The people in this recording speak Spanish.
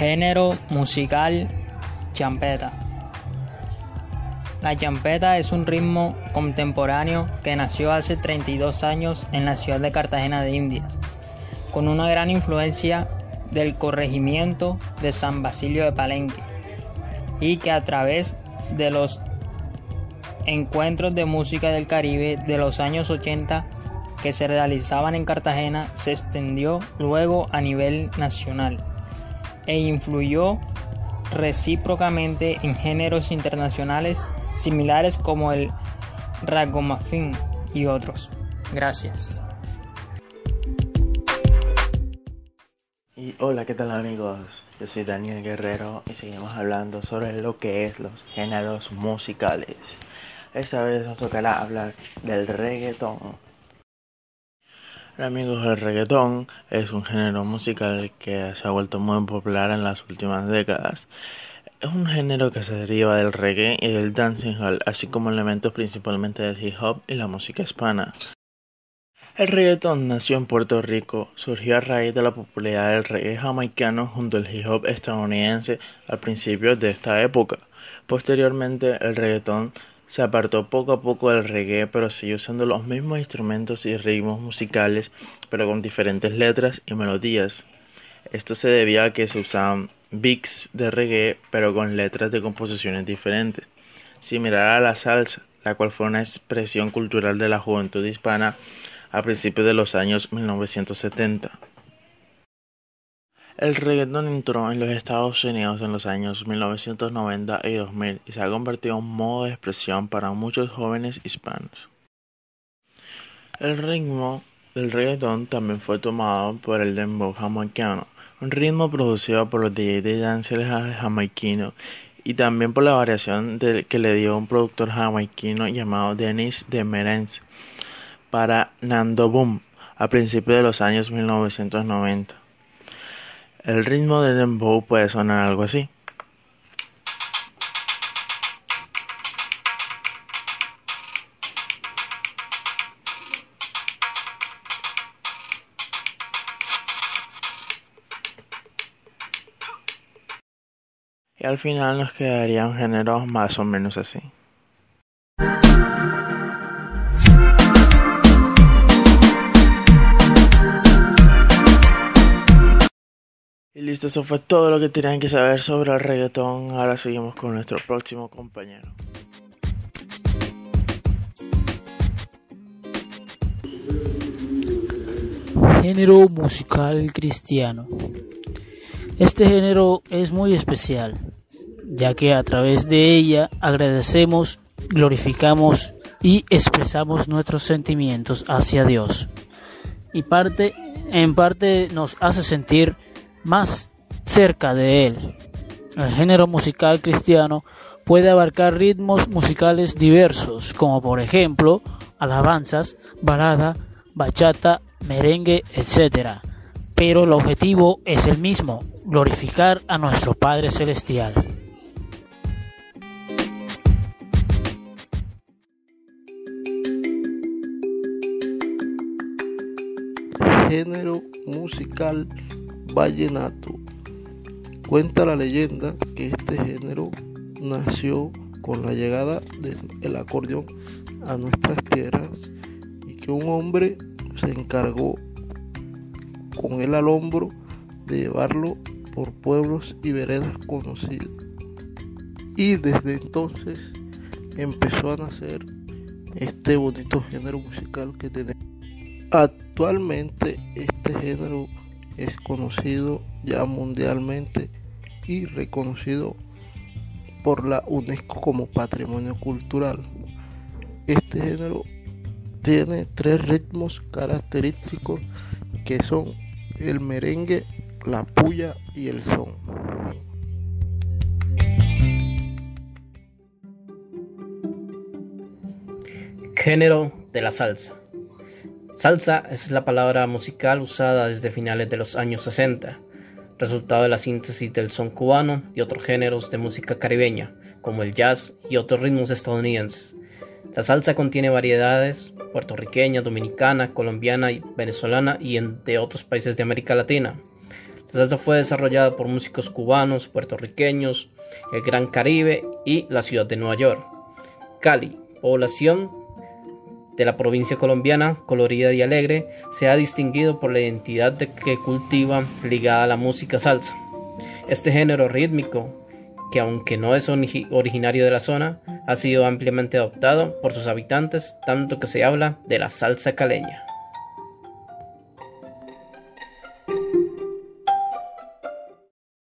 Género musical champeta. La champeta es un ritmo contemporáneo que nació hace 32 años en la ciudad de Cartagena de Indias, con una gran influencia del corregimiento de San Basilio de Palenque, y que a través de los encuentros de música del Caribe de los años 80 que se realizaban en Cartagena se extendió luego a nivel nacional e influyó recíprocamente en géneros internacionales similares como el ragamuffin y otros. Gracias. Y hola, ¿qué tal amigos? Yo soy Daniel Guerrero y seguimos hablando sobre lo que es los géneros musicales. Esta vez nos tocará hablar del reggaetón. Amigos, el reggaetón es un género musical que se ha vuelto muy popular en las últimas décadas. Es un género que se deriva del reggae y del dancehall, así como elementos principalmente del hip hop y la música hispana. El reggaetón nació en Puerto Rico, surgió a raíz de la popularidad del reggae jamaicano junto al hip hop estadounidense al principio de esta época. Posteriormente, el reggaetón se apartó poco a poco del reggae, pero siguió usando los mismos instrumentos y ritmos musicales, pero con diferentes letras y melodías. Esto se debía a que se usaban beats de reggae, pero con letras de composiciones diferentes, similar a la salsa, la cual fue una expresión cultural de la juventud hispana a principios de los años 1970. El reggaeton entró en los Estados Unidos en los años 1990 y 2000 y se ha convertido en un modo de expresión para muchos jóvenes hispanos. El ritmo del reggaeton también fue tomado por el dembow jamaicano, un ritmo producido por los DJs de dancehall jamaiquino y también por la variación que le dio un productor jamaiquino llamado Dennis de Merens para Nando Boom a principios de los años 1990. El ritmo de dembow puede sonar algo así. Y al final nos quedarían géneros más o menos así. Listo, eso fue todo lo que tenían que saber sobre el reggaetón. Ahora seguimos con nuestro próximo compañero. Género musical cristiano. Este género es muy especial, ya que a través de ella agradecemos, glorificamos y expresamos nuestros sentimientos hacia Dios. Y parte, en parte nos hace sentir más cerca de él. El género musical cristiano puede abarcar ritmos musicales diversos, como por ejemplo alabanzas, balada, bachata, merengue, etc. Pero el objetivo es el mismo, glorificar a nuestro Padre Celestial. Género musical vallenato. Cuenta la leyenda que este género nació con la llegada del acordeón a nuestras tierras y que un hombre se encargó con él al hombro de llevarlo por pueblos y veredas conocidos. Y desde entonces empezó a nacer este bonito género musical que tenemos. Actualmente este género es conocido ya mundialmente y reconocido por la UNESCO como patrimonio cultural. Este género tiene tres ritmos característicos que son el merengue, la puya y el son. Género de la salsa. Salsa es la palabra musical usada desde finales de los años 60, resultado de la síntesis del son cubano y otros géneros de música caribeña, como el jazz y otros ritmos estadounidenses. La salsa contiene variedades puertorriqueña, dominicana, colombiana, venezolana y de otros países de América Latina. La salsa fue desarrollada por músicos cubanos, puertorriqueños, el Gran Caribe y la ciudad de Nueva York. Cali, población de la provincia colombiana, colorida y alegre, se ha distinguido por la identidad de que cultiva ligada a la música salsa. Este género rítmico, que aunque no es originario de la zona, ha sido ampliamente adoptado por sus habitantes, tanto que se habla de la salsa caleña.